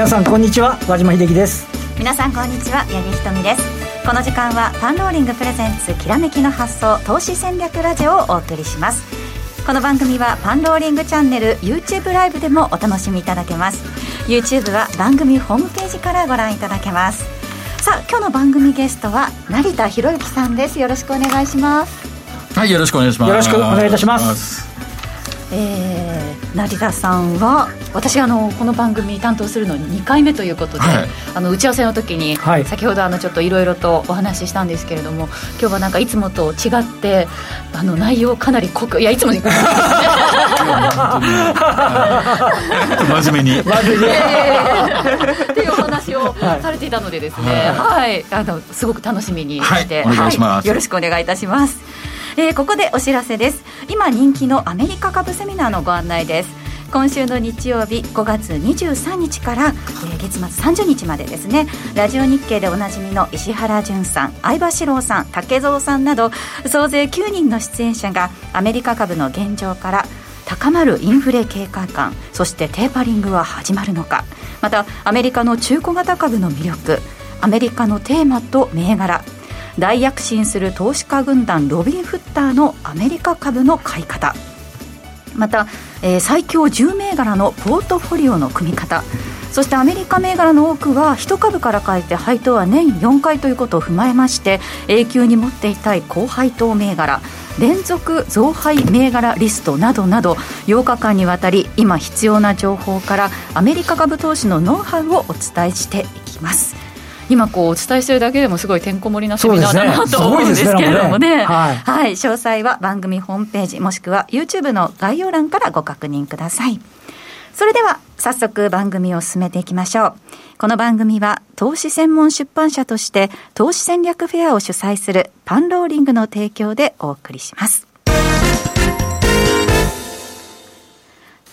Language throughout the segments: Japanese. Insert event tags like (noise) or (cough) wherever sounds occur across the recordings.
皆さんこんにちは和島秀樹です。皆さんこんにちは八木ひとみです。この時間はパンローリングプレゼンツきらめきの発想投資戦略ラジオをお送りします。この番組はパンローリングチャンネル YouTube ライブでもお楽しみいただけます。YouTube は番組ホームページからご覧いただけます。さあ今日の番組ゲストは成田博之さんです。よろしくお願いします。はいよろしくお願いします。よろしくお願いいたしますえー、成田さんは私あのこの番組担当するの2回目ということで、はい、あの打ち合わせの時に、はい、先ほどあのちょっといろいろとお話ししたんですけれども今日はなんかいつもと違ってあの内容かなり濃くいやいつもに。真面目に。真面目に、っていうお話をされていたのでですねはい、あのすごく楽しみにして、はい、よろしくお願いいたしますえー、ここでお知らせです。今人気のアメリカ株セミナーのご案内です。今週の日曜日5月23日から、えー、月末30日までですね。ラジオ日経でおなじみの石原潤さん相葉史郎さん竹蔵さんなど総勢9人の出演者がアメリカ株の現状から高まるインフレ警戒感そしてテーパリングは始まるのか。またアメリカの中古型株の魅力アメリカのテーマと銘柄大躍進する投資家軍団ロビン・フッターのアメリカ株の買い方。また、えー、最強10銘柄のポートフォリオの組み方。そしてアメリカ銘柄の多くは1株から変えて配当は年4回ということを踏まえまして永久に持っていたい高配当銘柄。連続増配銘柄リストなどなど8日間にわたり今必要な情報からアメリカ株投資のノウハウをお伝えしていきます。今こうお伝えしてるだけでもすごいてんこ盛りなセミナーだな、と思うんですけれどもね、ね。はい、はい、詳細は番組ホームページもしくは YouTube の概要欄からご確認ください。それでは早速番組を進めていきましょう。この番組は投資専門出版社として投資戦略フェアを主催するパンローリングの提供でお送りします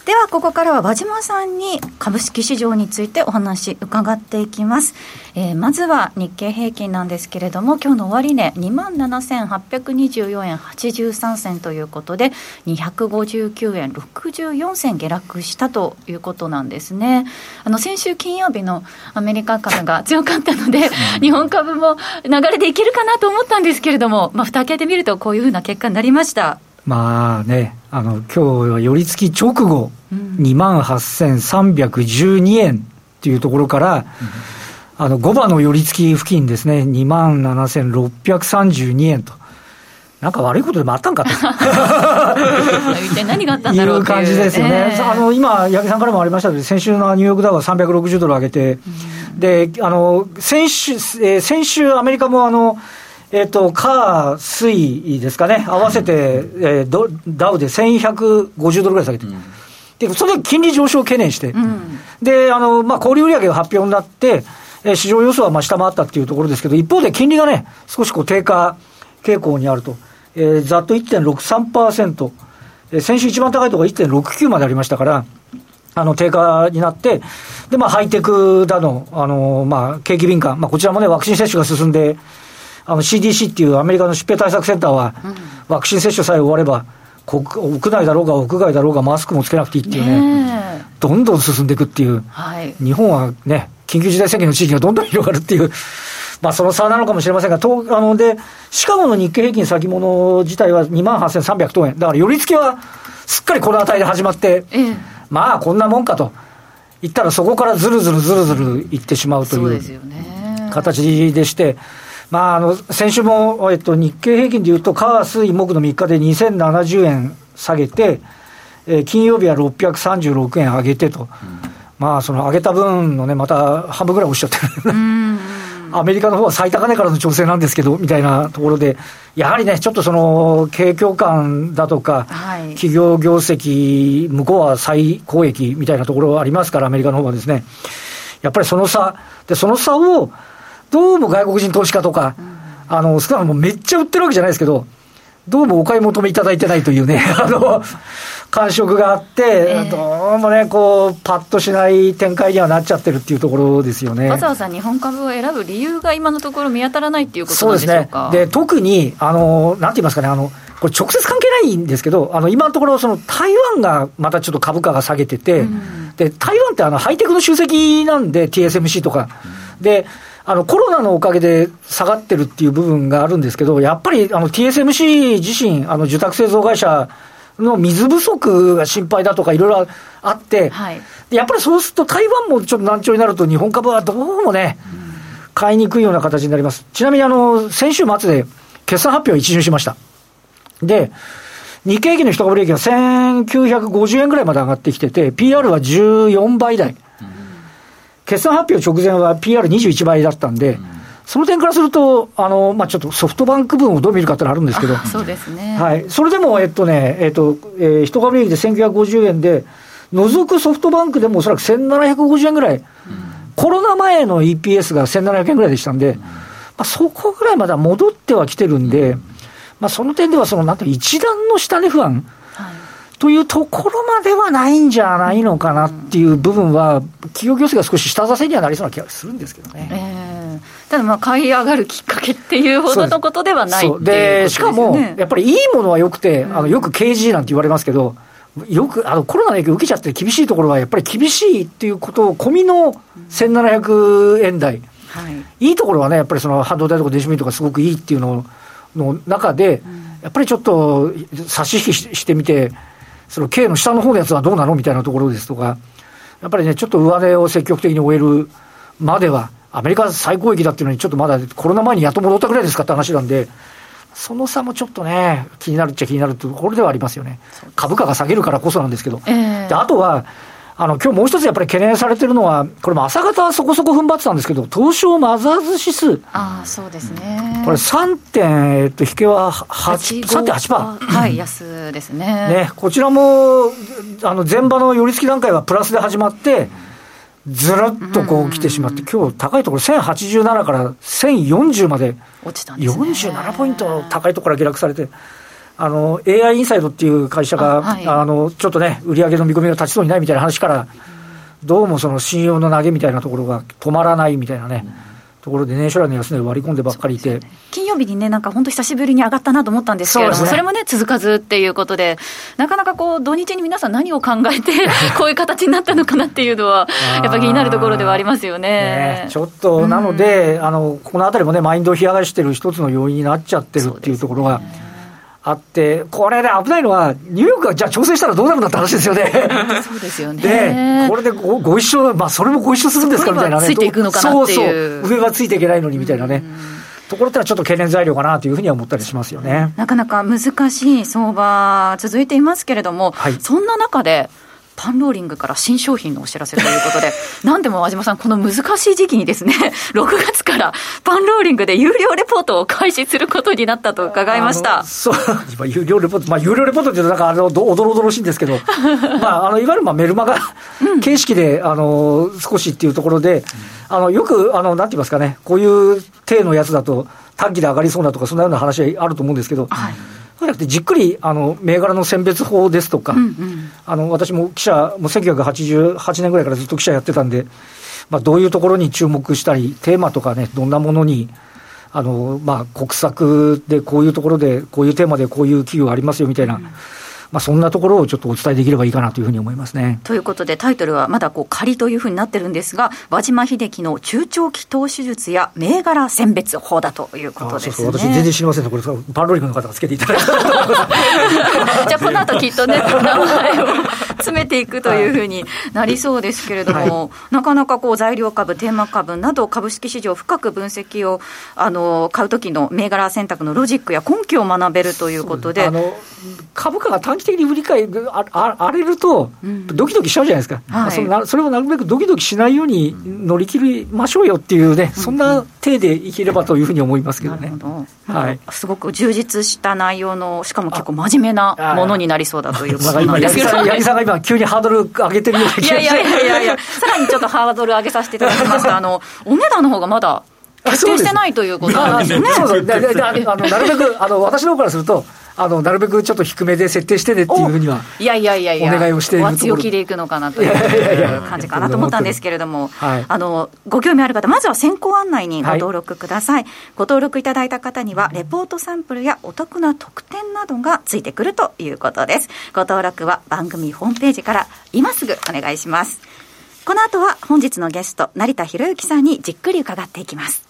ではここからは和島さんに株式市場についてお話伺っていきます、えー、まずは日経平均なんですけれども今日の終値2万7824円83銭ということで259円64銭下落したということなんですね。あの先週金曜日のアメリカ株が強かったので日本株も流れでいけるかなと思ったんですけれどもまあ蓋開けてみるとこういうふうな結果になりました。まあね、あの今日は寄り付き直後、うん、2万8312円っていうところから、うん、あの5番の寄り付き付近ですね、2万7632円と。なんか悪いことでもあったんかと。(laughs) 一体何があったんだろういう感じですよね。えー、あの、今、八木さんからもありましたけど、先週のニューヨークダウは360ドル上げて、うん、で、あの、先週、えー、先週アメリカもあの、えっ、と、火、水ですかね、合わせて、えー、ダウで1150ドルぐらい下げて。る。うん。で、それで金利上昇を懸念して、うん、で、あの、まあ、小売売上が発表になって、えー、市場予想はまあ下回ったっていうところですけど、一方で金利がね、少しこう低下傾向にあると。えー、ざっと1.63%、えー、先週一番高いところが1.69までありましたから、あの、低下になって、で、まあ、ハイテクだの、あの、まあ、景気敏感、まあ、こちらもね、ワクチン接種が進んで、あの CDC っていうアメリカの疾病対策センターは、ワクチン接種さえ終われば、国屋内だろうが屋外だろうがマスクもつけなくていいっていうね、どんどん進んでいくっていう、はい、日本はね、緊急事態宣言の地域がどんどん広がるっていう、まあその差なのかもしれませんが、とあのでシカゴの日経平均先物自体は2万8300等円、だから寄り付きはすっかりこの値で始まって、ええ、まあこんなもんかと。言ったら、そこからずるずるずるずるいってしまうという形でして。まあ、あの先週も、えっと、日経平均でいうと、火、水、木の3日で2070円下げて、えー、金曜日は636円上げてと、うん、まあ、その上げた分のね、また半分ぐらい落ちちゃってる。(laughs) アメリカの方は最高値からの調整なんですけど、みたいなところで、やはりね、ちょっとその、景況感だとか、はい、企業業績、向こうは最高益みたいなところがありますから、アメリカの方はですね。やっぱりその差、で、その差を、どうも外国人投資家とか、あの、少なくともめっちゃ売ってるわけじゃないですけど、どうもお買い求めいただいてないというね、(laughs) あの、感触があって、えー、どうもね、こう、パッとしない展開にはなっちゃってるっていうところですよね。わざわざ日本株を選ぶ理由が今のところ見当たらないっていうことなんでしょうかそうですね。で、特に、あの、なんて言いますかね、あの、これ直接関係ないんですけど、あの、今のところ、その台湾がまたちょっと株価が下げてて、うんで、台湾ってあのハイテクの集積なんで、TSMC とか。で、あのコロナのおかげで下がってるっていう部分があるんですけど、やっぱりあの TSMC 自身、あの受託製造会社の水不足が心配だとか、いろいろあって、はい、やっぱりそうすると、台湾もちょっと難聴になると、日本株はどうもね、買いにくいような形になります。ちなみにあの先週末で決算発表を一巡しました。で、日経平均の一株利益が1950円ぐらいまで上がってきてて、PR は14倍台。決算発表直前は PR21 倍だったんで、その点からすると、あの、まあ、ちょっとソフトバンク分をどう見るかってのあるんですけど。そうですね。はい。それでも、えっとね、えっと、えー、一株利益で1950円で、除くソフトバンクでもおそらく1750円ぐらい、コロナ前の EPS が1700円ぐらいでしたんで、まあ、そこぐらいまでは戻ってはきてるんで、まあ、その点では、その、なんて一段の下値不安。というところまではないんじゃないのかなっていう部分は、企業業績が少し下支えにはなりそうな気がするんですけどね。えー、ただ、まあ買い上がるきっかけっていうほどのことではないでで、しかも、やっぱりいいものはよくて、あのよく KG なんて言われますけど、よくあのコロナの影響受けちゃって厳しいところは、やっぱり厳しいっていうことを込みの1700円台、はい、いいところはね、やっぱりその半導体とか電子メとかすごくいいっていうのの中で、やっぱりちょっと差し引きしてみて、その K の下の方のやつはどうなのみたいなところですとか、やっぱりね、ちょっと上値を積極的に終えるまでは、アメリカ最高益だっていうのに、ちょっとまだコロナ前にやっと戻ったぐらいですかって話なんで、その差もちょっとね、気になるっちゃ気になるところではありますよね。株価が下げるからこそなんですけど。えー、であとは、あの、今日もう一つやっぱり懸念されてるのは、これも朝方はそこそこ踏ん張ってたんですけど、東証マザーズ指数。ああ、そうですね。これ3点、えっと、引けは8、3.8%。はい、安ですね。ね、こちらも、あの、前場の寄り付き段階はプラスで始まって、ずらっとこう来てしまって、今日高いところ1087から1040まで、落ちたんですね。47ポイント高いところから下落されて、あの、AI インサイドっていう会社が、あはい、あの、ちょっとね、売り上げの見込みが立ちそうにないみたいな話から、どうもその信用の投げみたいなところが止まらないみたいなね。ところで年初来の安値を割り込んでばっかりいて、ね、金曜日にね、なんか本当、久しぶりに上がったなと思ったんですけれども、そ,、ね、それもね、続かずっていうことで、なかなかこう、土日に皆さん、何を考えて、(laughs) こういう形になったのかなっていうのは、やっぱ気になるところではありますよね。ねちょっと、なので、うん、あの、このあたりもね、マインドを冷やがしてる一つの要因になっちゃってるっていうところが。あって、これで危ないのは、ニューヨークがじゃあ調整したらどうなるんだって話ですよね。そうですよね。で、これでごご一緒、まあ、それもご一緒するんですかみたいなね。ついていくのかなっていう。そうそう。上はついていけないのにみたいなね。ところってのはちょっと懸念材料かなというふうには思ったりしますよね。なかなか難しい相場続いていますけれども、はい、そんな中で、パンローリングから新商品のお知らせということで、(laughs) なんでも和島さん、この難しい時期にですね、(laughs) 6月からパンローリングで有料レポートを開始することになったと伺いました。そう、今、有料レポート、まあ、有料レポートっていうと、なんかあのおどろおどろしいんですけど、(laughs) まあ、あのいわゆるまあメルマガ形式で、あの少しっていうところで、あのよくあの、なんて言いますかね、こういう体のやつだと、短期で上がりそうなとか、そんなような話あると思うんですけど、はいじゃなくて、じっくりあの銘柄の選別法ですとか、うんうん、あの私も記者、もう1988年ぐらいからずっと記者やってたんで、まあ、どういうところに注目したり、テーマとかね、どんなものに、あのまあ、国策でこういうところで、こういうテーマでこういう企業ありますよみたいな。うんまあ、そんなところをちょっとお伝えできればいいかなというふうに思いますね。ということで、タイトルはまだこう仮というふうになってるんですが、和島秀樹の中長期投資術や銘柄選別法だということですね。そうそう私、全然知りませんね、これ、パンロリクの方がつけていただいた (laughs) じゃあ、この後きっとね、名前を詰めていくというふうになりそうですけれども、はい、なかなかこう材料株、テーマ株など、株式市場深く分析をあの買うときの銘柄選択のロジックや根拠を学べるということで。株価が短期的に売り買いあ荒れると、ドキドキしちゃうじゃないですか、はい、そのそれをなるべくドキドキしないように乗り切りましょうよっていうね、そんな体でいければというふうに思いますけどね。ど。はい、すごく充実した内容の、しかも結構真面目なものになりそうだということなんですけど、八木さんが今、急にハードル上げてるような気が。いやいやいやいや、さらにちょっとハードル上げさせていただきました、あのお値段の方がまだ決定してないということなんですね。そうそう。なるべくあの私の方からするとあのなるべくちょっと低めで設定してねっていうふうには、いやいやいやいや、お願いをしていると強気でいくのかなという感じかなと思ったんですけれども、(laughs) あのご興味ある方、まずは先行案内にご登録ください。はい、ご登録いただいた方には、レポートサンプルやお得な特典などがついてくるということです。ご登録は番組ホームページから今すぐお願いします。この後は本日のゲスト成田博之さんにじっくり伺っていきます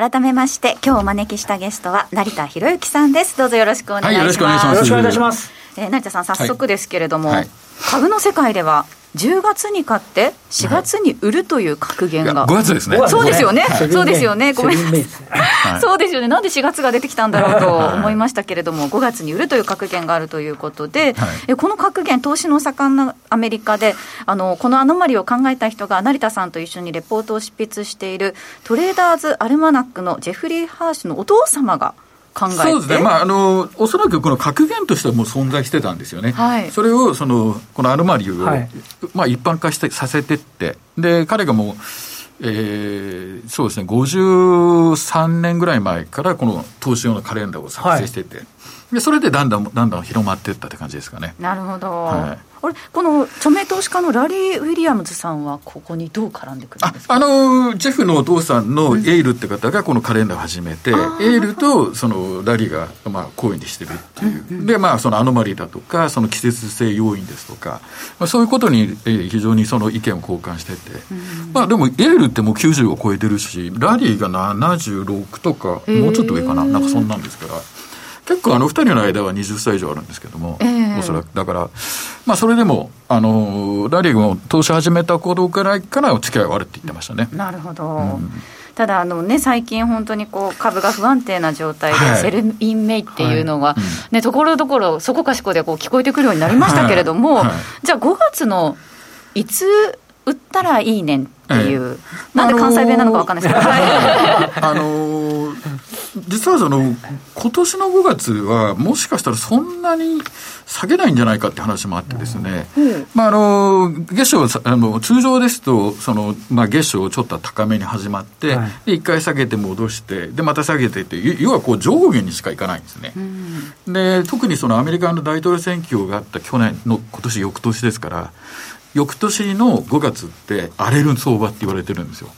改めまして今日お招きしたゲストは成田博之さんです。どうぞよろしくお願いします、はい、よろしくお願いします。えー、成田さん早速ですけれども、はいはい、株の世界では10月に買って4月に売るという格言が、はい、5月ですね。そうですよね、はい、そうですよね。ごめん。なさい、(laughs) そうですよね。なんで4月が出てきたんだろうと思いましたけれども5月に売るという格言があるということで、はい、この格言投資の盛んなアメリカであのこのアノマリを考えた人が成田さんと一緒にレポートを執筆しているトレーダーズ・アルマナックのジェフリー・ハーシュのお父様が考えて。そうですね、まあ、あのおそらくこの格言としてはもう存在してたんですよね、はい、それをそのこのアノマリを、はい、まあ、一般化してさせてって、で彼がもう、えー、そうですね、53年ぐらい前からこの投資用のカレンダーを作成してて、はい、でそれでだんだんだんだん広まっていったって感じですかね。なるほど、はい。あれこの著名投資家のラリー・ウィリアムズさんはここにどう絡んでくるんですか？あのジェフのお父さんのエイルって方がこのカレンダーを始めて、うん、エイルとそのラリーがまあ講演にしてるっていう、うんうん、でまあそのアノマリーだとかその季節性要因ですとか、まあ、そういうことに非常にその意見を交換してて、うん、まあでもエイルってもう90を超えてるしラリーが76とかもうちょっと上かな？なんかそんなんですから。結構あの2人の間は20歳以上あるんですけども、えー、おそらく。だから、まあ、それでもあのラリーも投資始めた頃くらいからお付き合いはあるって言ってましたね。なるほど、うん。ただあの、ね、最近、本当にこう株が不安定な状態で、 Sell in May っていうのが、ね、ところどころ、そこかしこでこう聞こえてくるようになりましたけれども、じゃあ、5月のいつ売ったらいいねんっていう、なんで関西弁なのか分かんないですけど、あの実はその今年の5月は、もしかしたらそんなに下げないんじゃないかって話もあってですね、まあ、あの月初あの、通常ですと、そのまあ、月初ちょっと高めに始まって、はい、で1回下げて戻して、でまた下げてって、要はこう上下にしかいかないんですね。で特にそのアメリカの大統領選挙があった去年の今年翌年ですから、翌年の5月って荒れる相場って言われてるんですよ。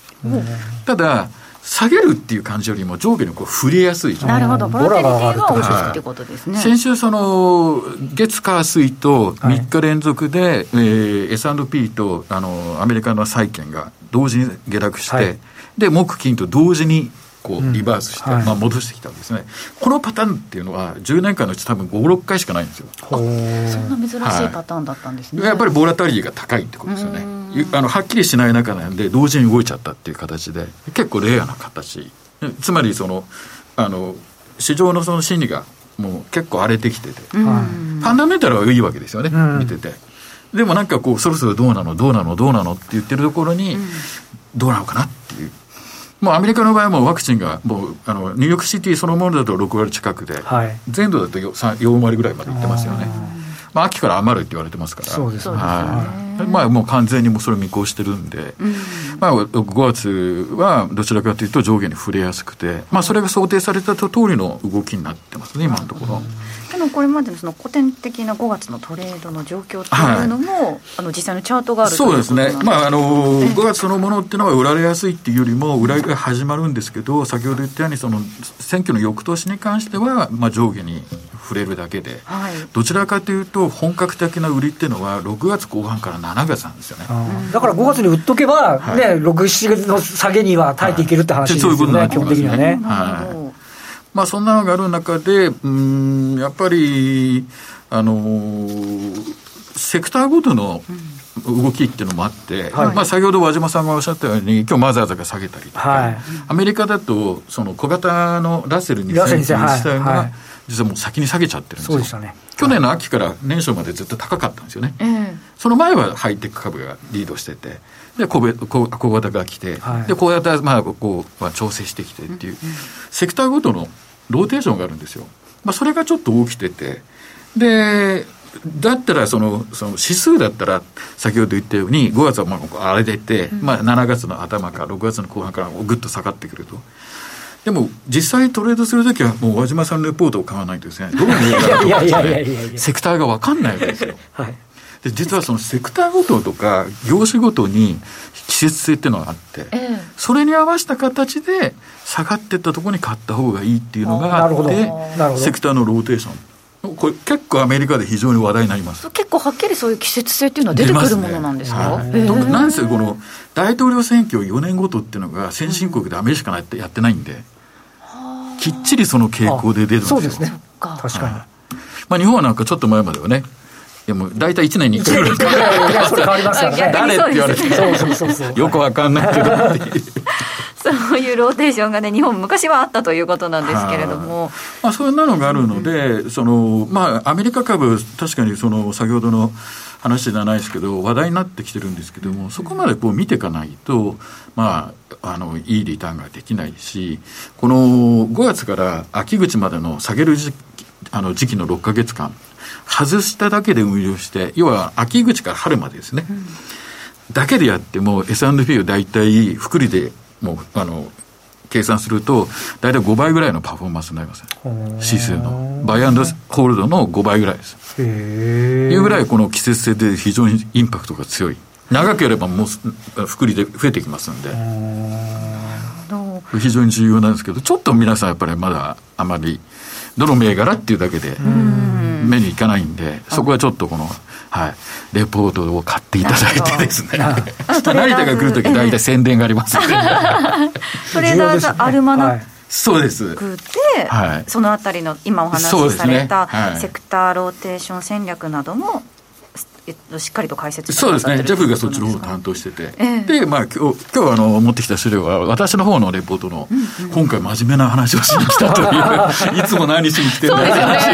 ただ下げるっていう感じよりも上下にこう触れやすいなるほど、ボラティリティが大きいってことですね。先週、その、月、火、水と3日連続で、はい、えー、S&P とあのアメリカの債券が同時に下落して、はい、で、木、金と同時にこうリバースして、うんはい、まあ、戻してきたんですね、このパターンっていうのは、10年間のうち、多分5、6回しかないんですよ。そんな珍しいパターンだったんですね。はい、やっぱりボラタリティが高いってことですよね。あのはっきりしない中なんで、同時に動いちゃったっていう形で、結構レアな形、つまりその、あの市場のその心理がもう結構荒れてきてて、ファンダメンタルはいいわけですよね、見てて。でもなんかこう、そろそろどうなの、どうなの、どうなのって言ってるところに、どうなのかなっていう。もうアメリカの場合はもうワクチンがもうあのニューヨークシティそのものだと6割近くで、はい、全土だと 4, 4割ぐらいまでいってますよね。まあ、秋から余るって言われてますから、そうですね、はい。まあ、もう完全にもうそれ見越してるんで、うん、まあ、5月はどちらかというと上下に触れやすくて、まあ、それが想定された通りの動きになってますね、今のところ。でもこれまでのその古典的な5月のトレードの状況っていうのも、はい、あの実際のチャートがあるそうですね、まああの5月そのものっていうのは売られやすいっていうよりも、売られが始まるんですけど、先ほど言ったように、その選挙の翌年に関しては、まあ、上下に触れるだけで、はい、どちらかというと、本格的な売りっていうのは、6月後半から7月なんですよね。だから5月に売っとけば、はい、ね、6、7月の下げには耐えていけるって話ですよね、はい、基本的にはね。はいまあ、そんなのがある中で、うん、やっぱり、あのー、セクターごとの動きっていうのもあって、はい、まあ、先ほど和島さんがおっしゃったように、今日マザーズが下げたりとか、はい、アメリカだと、その小型のラッセルに自体が、実はもう先に下げちゃってるんですよ。ね、去年の秋から年初までずっと高かったんですよね。その前はハイテク株がリードしてて、で小小小型が来て、はい、で小型はまあこう、まあ、調整してきてっていう、セクターごとのローテーションがあるんですよ。まあ、それがちょっと起きてて、で、だったらその、その指数だったら、先ほど言ったように、5月はまあ荒れてて、うん、まあ、7月の頭か6月の後半からぐっと下がってくると。でも、実際トレードするときは、もう和島さんのレポートを買わないとですね、どう見えるかとか、(laughs) セクターが分かんないわけですよ。はい。で実はそのセクターごととか業種ごとに季節性っていうのがあって、えー、それに合わせた形で下がっていったところに買った方がいいっていうのがあってセクターのローテーションこれ結構アメリカで非常に話題になります。結構はっきりそういう季節性っていうのは出てくるものなんですか、ねはい、なんせこの大統領選挙4年ごとっていうのが先進国でアメリカしかやってないんで、きっちりその傾向で出るんですよ。そうですね。確かに、まあ、日本はなんかちょっと前まではねいやもう大体1年に1回。ぐらい。いや、それ変わりますよね。誰って言われて。よくわかんないけどそういうローテーションがね、日本昔はあったということなんですけれども。まあ、そんなのがあるので、うん、その、まあ、アメリカ株、確かにその、先ほどの話じゃないですけど、話題になってきてるんですけども、そこまでこう見ていかないと、まあ、あの、いいリターンができないし、この5月から秋口までの下げる時あの時期の6か月間、外しただけで運用して、要は秋口から春までですね、うん、だけでやっても S&P を大体複利でもう、あの、計算すると、大体5倍ぐらいのパフォーマンスになります、指数の。バイアンドホールドの5倍ぐらいです。いうぐらいこの季節性で非常にインパクトが強い。長ければもう複利で増えてきますんで。非常に重要なんですけど、ちょっと皆さんやっぱりまだあまり、どの銘柄っていうだけで目にいかないんで、そこはちょっとこの、はい、レポートを買っていただいてですね、成田が来るとき、大体宣伝がありますので、トレーダーズアルマナックそうです。で、はい、そのあたりの今お話しされたセクターローテーション戦略などもえっと、しっかりと解説そうですね、ジャブがそっちの方を担当してて、えー、で、まあ、今日今日あの持ってきた資料は、私の方のレポートの、うんうん、今回、真面目な話をしに来たという、(laughs) いつも何しに来てるんだって話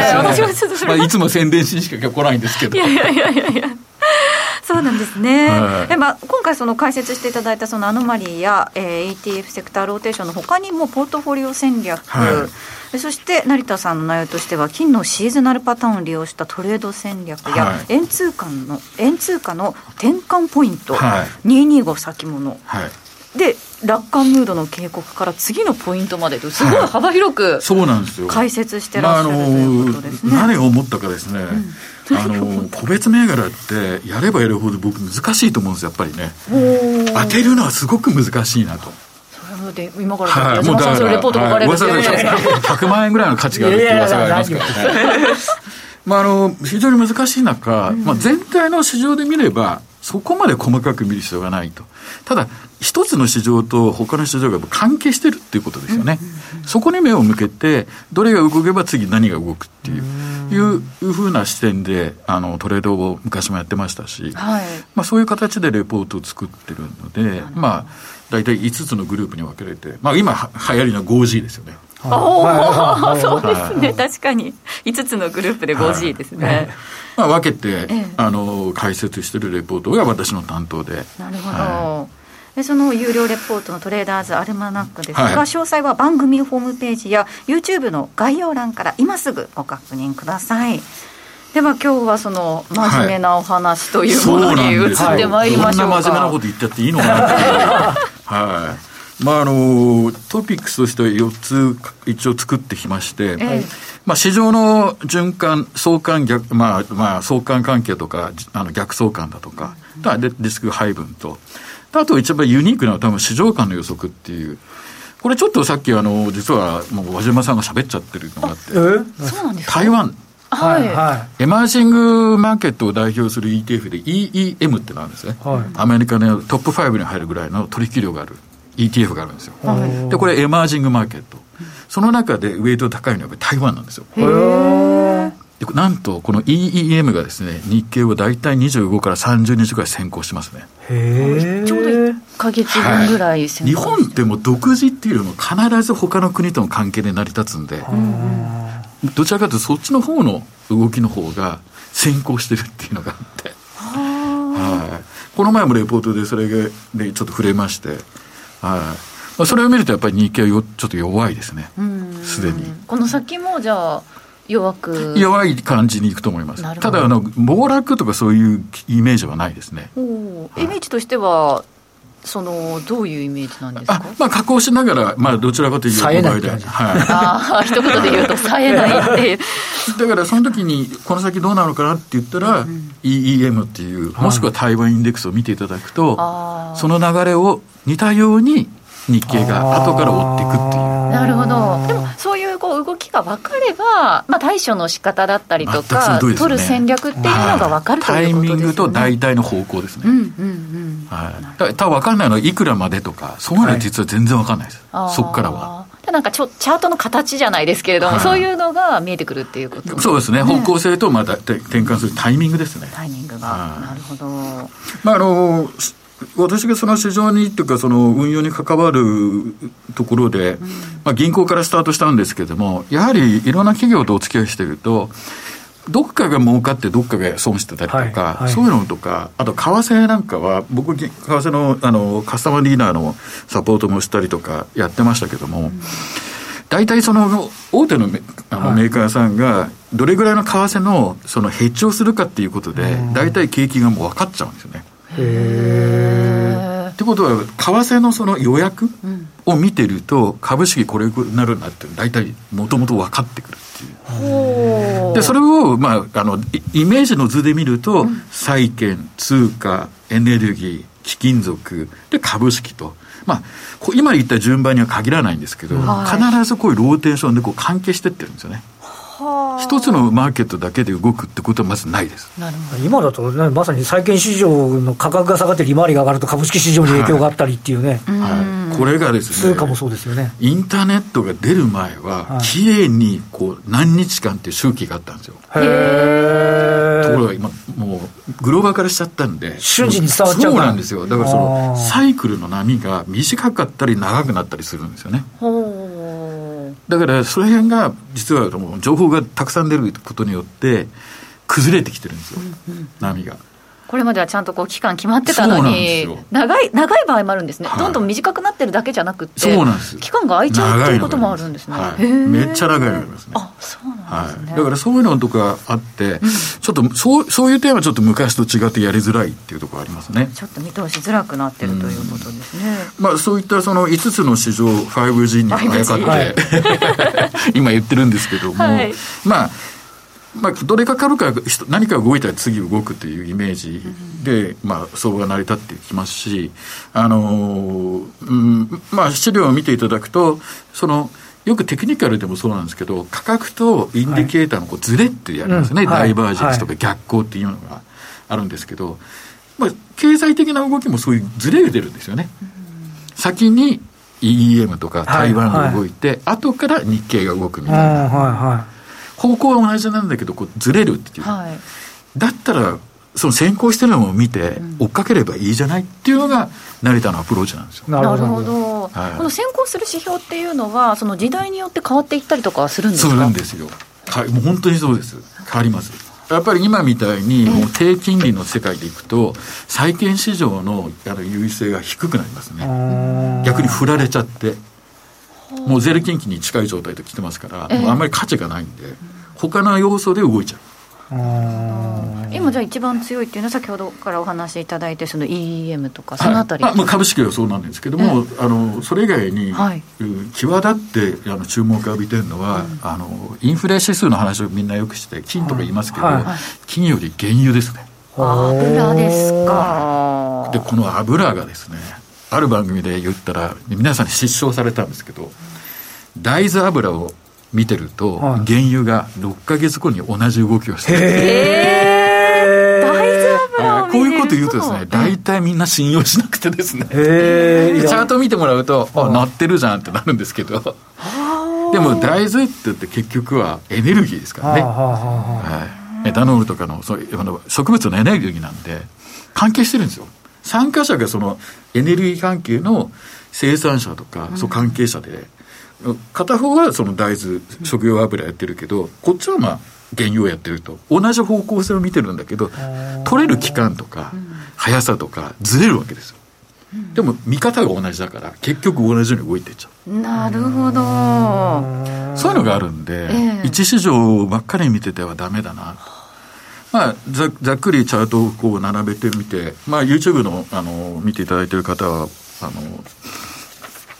ですよね、まあ、いつも宣伝しにしか来ないんですけど。いやいやいやいやそうなんですね、はい、まあ、今回、その解説していただいたそのアノマリーや、えー、ETF セクターローテーションのほかにも、ポートフォリオ戦略、はい。そして成田さんの内容としては金のシーズナルパターンを利用したトレード戦略や、はい、円通貨の円通貨の転換ポイント、はい、225先物、はい、で楽観ムードの警告から次のポイントまでとすごい幅広く、そうなんですよ。解説してらっしゃる、まあ、ということですね。何を思ったかですね、うん、あの個別銘柄ってやればやるほど僕難しいと思うんですよやっぱりね当てるのはすごく難しいなと。で今から、矢島さんそれレポート書かれるって、はい、100万円ぐらいの価値があるって噂がありますからね。(laughs) まあ、あの非常に難しい中、まあ、全体の市場で見ればそこまで細かく見る必要がないと。ただ、一つの市場と他の市場が関係してるっていうことですよね。そこに目を向けて、どれが動けば次何が動くっていう、いうふうな視点で、あの、トレードを昔もやってましたし、はい、まあそういう形でレポートを作ってるので、まあ、大体5つのグループに分けられて、まあ今流行りの 5G ですよね。おお、そうですね、確かに。5つのグループで 5G ですね。まあ、分けて、あの解説してるレポートが私の担当で。なるほど、でその有料レポートのトレーダーズアルマナックですが、はい、詳細は番組ホームページや YouTube の概要欄から今すぐご確認ください。では今日はその真面目なお話というものに移ってまいりましょうか、はい、そんな真面目なこと言っちゃっていいのかな (laughs) はいまあ、あのトピックスとしては4つ一応作ってきまして、ええ、まあ、市場の循環、相関逆、まあ、まあ、相関関係とか、あの逆相関だとか、うん、リスク配分と、あと一番ユニークなのは多分市場間の予測っていう、これちょっとさっきあの、実はもう和島さんが喋っちゃってるのがあって、台湾。はい、はい、エマージングマーケットを代表する ETF で EEM ってなんですね、はい、アメリカのトップ5に入るぐらいの取引量がある ETF があるんですよ、はい、でこれエマージングマーケットその中でウェイト高いのは台湾なんですよ。でなんとこの EEM がですね日経を大体25から30日ぐらい先行しますね。へちょうど1か月分ぐらい先行、はい、日本ってもう独自っていうよりも必ず他の国との関係で成り立つんでどちらかというとそっちの方の動きの方が先行してるっていうのがあって。はい、この前もレポートでそれでちょっと触れましてはい。それを見るとやっぱり日経はよちょっと弱いですね。すでに。この先もじゃあ弱く。弱い感じにいくと思います。ただあの暴落とかそういうイメージはないですね。イメージとしてはそのどういうイメージなんですか？まあ、加工しながら、まあ、どちらかというと、冴えないはい、あ一言で言うと、冴えないっていう。(laughs) だから、その時に、この先どうなるかなって言ったら、うん、EEM っていう、もしくは台湾インデックスを見ていただくと、その流れを似たように日経が後から追っていくっていう。なるほど。でも、こう動きが分かれば、まあ、対処の仕方だったりとか、ね、取る戦略っていうのが分かるということですね、タイミングと大体の方向ですね。うんうんうん。はい、ただ分かんないのは、いくらまでとか、そういうのは実は全然分かんないです、はい、そこからは。なんかちょチャートの形じゃないですけれども、はい、そういうのが見えてくるっていうこと。そうですね、方向性とまた転換するタイミングですね。タイミングが、なるほど。まああの私がその市場にというか、その運用に関わるところで、まあ、銀行からスタートしたんですけれども、やはりいろんな企業とお付き合いしていると、どっかが儲かってどっかが損してたりとか、はいはい、そういうのとか、あと為替なんかは、僕、為替のあのカスタマーリーダーのサポートもしたりとかやってましたけども、大体その大手のメあのメーカーさんが、どれぐらいの為替のそのヘッジをするかっていうことで、大体景気がもう分かっちゃうんですよね。ってことは、為替のその予約を見てると、株式これになるなって、大体もともと分かってくるっていう。で、それを、まあ、あの、イメージの図で見ると、債券、通貨、エネルギー、貴金属、で、株式と。まあ、今言った順番には限らないんですけど、必ずこういうローテーションでこう関係してってるんですよね。一つのマーケットだけで動くってことはまずないです。今だと、ね、まさに債券市場の価格が下がって利回りが上がると株式市場に影響があったりっていうね、はいはい、これがですね通貨もそうですよね。インターネットが出る前は、きれいにこう何日間っていう周期があったんですよ。へところが今もうグローバル化しちゃったんで。瞬時に伝わっちゃうそうなんですよ。だからそのサイクルの波が短かったり長くなったりするんですよねだからその辺が実は情報がたくさん出ることによって崩れてきてるんですよ、波が。これまではちゃんとこう期間決まってたのに、長い長い場合もあるんですね、はい、どんどん短くなってるだけじゃなくて、そうなんです。期間が空いちゃうっていうこともあるんですね、はい、めっちゃ長いのありますね。あそうなんですね、はい、だからそういうのとかあって、うん、ちょっとそうそういう点はちょっと昔と違ってやりづらいっていうところありますね。ちょっと見通しづらくなってるということですね。うん、まあそういったその5つの市場 5G にあやかって、(laughs) 今言ってるんですけども、まあまあ、どれか株価何か動いたら次動くというイメージで、まあ、相場が成り立ってきますし、あのうんまあ、資料を見ていただくと、その、よくテクニカルでもそうなんですけど、価格とインディケーターのこうズレってやりますね、はい、ダイバージェンスとか逆行っていうのがあるんですけど、まあ、経済的な動きもそういうズレが出るんですよね。先に EEM とか台湾が動いて、はい。はい、後から日経が動くみたいな。はいはい方向は同じなんだけどこうずれるっていう、はい、だったらその先行してるのを見て追っかければいいじゃないっていうのが成田のアプローチなんですよ。なるほど、はい、この先行する指標っていうのはその時代によって変わっていったりとかするんですか？そうなんですよ。はい、もう本当にそうです。変わります。やっぱり今みたいにもう低金利の世界でいくと債券市場のあの優位性が低くなりますね。逆に振られちゃってもうゼロ金利に近い状態で来てますから、もうあんまり価値がないんで、他の要素で動いちゃう。今じゃあ一番強いっていうのは先ほどからお話しいただいてその EEM とかそのあたり、はい、まあ、株式はそうなんですけども、あのそれ以外に、はい、際立ってあの注目を浴びてるのは、うん、あのインフレ指数の話をみんなよくして金とか言いますけど、はい。はい、金より原油ですね。油ですか。でこの油がですねある番組で言ったら皆さんに失笑されたんですけど大豆油を見てると、はい、原油が6か月後に同じ動きをしてる。へ大豆油こういうこと言うとですね大体みんな信用しなくてですね。チャート見てもらうとあなってるじゃんってなるんですけど。でも大豆って言って結局はエネルギーですからね、はい、エタノールとかのそうあの植物のエネルギーなんで関係してるんですよ参加者がそのエネルギー関係の生産者とか、そう関係者で、片方はその大豆、食用油やってるけど、こっちはまあ、原油をやってると。同じ方向性を見てるんだけど、取れる期間とか、速さとか、ずれるわけですよ。でも見方が同じだから結局同じように動いていっちゃう。なるほど。そういうのがあるんで、えー、一市場ばっかり見ててはダメだなまあ、ざざっくりチャートをこう並べてみて、まあ、YouTube のあの見ていただいている方はあの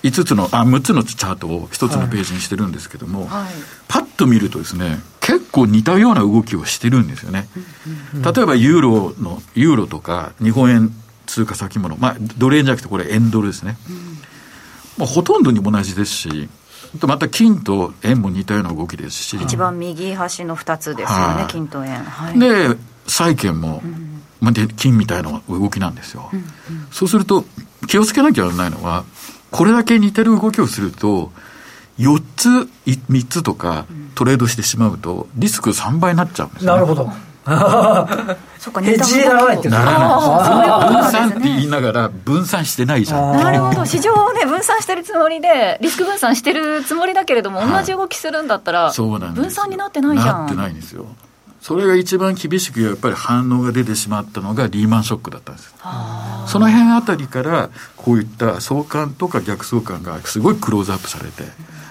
5つのあ6つのチャートを1つのページにしてるんですけども、はい、パッと見るとですね結構似たような動きをしてるんですよね。例えばユーロのユーロとか日本円通貨先物、まあ、ドル円じゃなくてこれ円ドルですね。まあ、ほとんどにも同じですしとまた金と円も似たような動きですし。一番右端の2つですよね、金と円、はい、で債券も、まあ、金みたいな動きなんですよ、うんうん、そうすると気をつけなきゃならないのはこれだけ似てる動きをすると4つ3つとかトレードしてしまうとリスク3倍になっちゃうんです、ね、なるほど (laughs) そっか、ヘッジならないってならない分散って言いながら分散してないじゃん。なるほど。市場をね分散してるつもりでリスク分散してるつもりだけれども、同じ動きするんだったらそうなん分散になってないじゃん。なってないんですよ。それが一番厳しくやっぱり反応が出てしまったのがリーマンショックだったんですその辺あたりからこういった相関とか逆相関がすごいクローズアップされて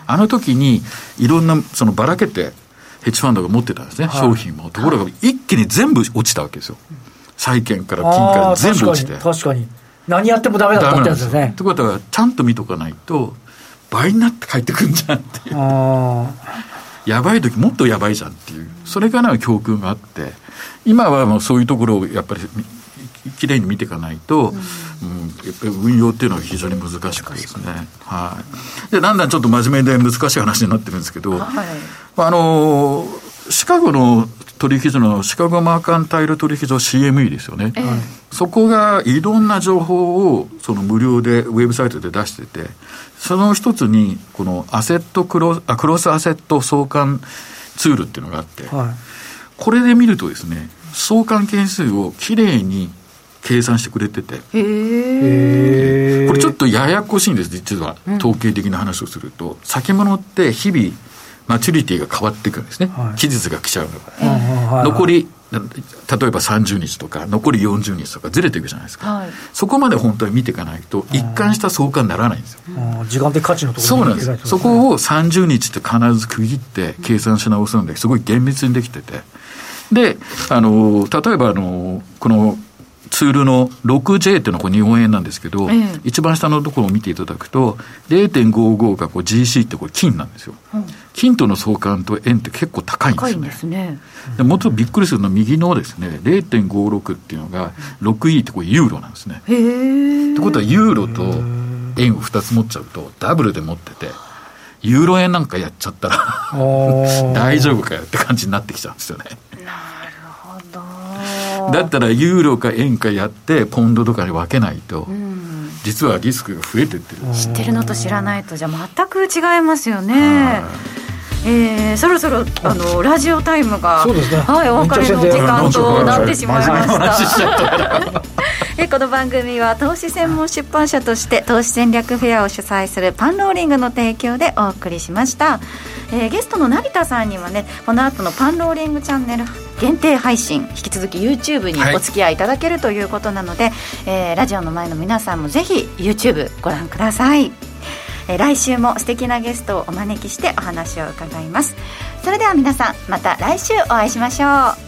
あの時にいろんなそのばらけてヘッジファンドが持ってたんですね、はい、商品も。ところが、一気に全部落ちたわけですよ。債券から金から全部落ちて。確かに。何やってもダメだったってやつですね。ということは、ちゃんと見とかないと、倍になって帰ってくんじゃんっていう。やばい時もっとやばいじゃんっていう。それからの教訓があって、今はもうそういうところをやっぱりきれいに見ていかないと、うん、うん、やっぱり運用っていうのは非常に難しくですね。はい。で、だんだんちょっと真面目で難しい話になってるんですけど、はい、あの、シカゴの取引所のシカゴマーカンタイル取引所 CME ですよね、えー、そこがいろんな情報をその無料でウェブサイトで出してて、その一つに、このアセットクロあクロスアセット相関ツールっていうのがあって、はい、これで見るとですね、相関係数をきれいに計算してくれてて、これちょっとややこしいんです、実は、統計的な話をすると、うん、先物って日々、マチュリティが変わっていくんですね、はい、期日が来ちゃうのが、残り、例えば30日とか、残り40日とかずれていくじゃないですか、はい、そこまで本当に見ていかないと、一貫した相関にならないんですよ。時間的価値のところそうなんです、そこを30日って必ず区切って計算し直すので、すごい厳密にできてて。で、あの、例えば、あの、この、ツールの 6J っていうのはこれ日本円なんですけど、ええ、一番下のところを見ていただくと、0.55がこう GC ってこれ金なんですよ、うん、金との相関と円って結構高いんですね。高いですね。でもっとびっくりするのは右のですね、0.56っていうのが 6E ってこれユーロなんですね。へってことはユーロと円を2つ持っちゃうとダブルで持ってて、ユーロ円なんかやっちゃったら (laughs) 大丈夫かよって感じになってきちゃうんですよね。だったらユーロか円かやってポンドとかに分けないと、うん、実はリスクが増えてってる。知ってるのと知らないとじゃあ全く違いますよね。えー、そろそろあ。のラジオタイムが、ね、はい、お別れの時間となってしまいました。(laughs) えこの番組は投資専門出版社として投資戦略フェアを主催するパンローリングの提供でお送りしました、えー、ゲストの成田さんにはねこの後のパンローリングチャンネル限定配信引き続き YouTube にお付き合いいただけるということなので、はい、えー、ラジオの前の皆さんもぜひ YouTube ご覧ください、えー、来週も素敵なゲストをお招きしてお話を伺います。それでは皆さんまた来週お会いしましょう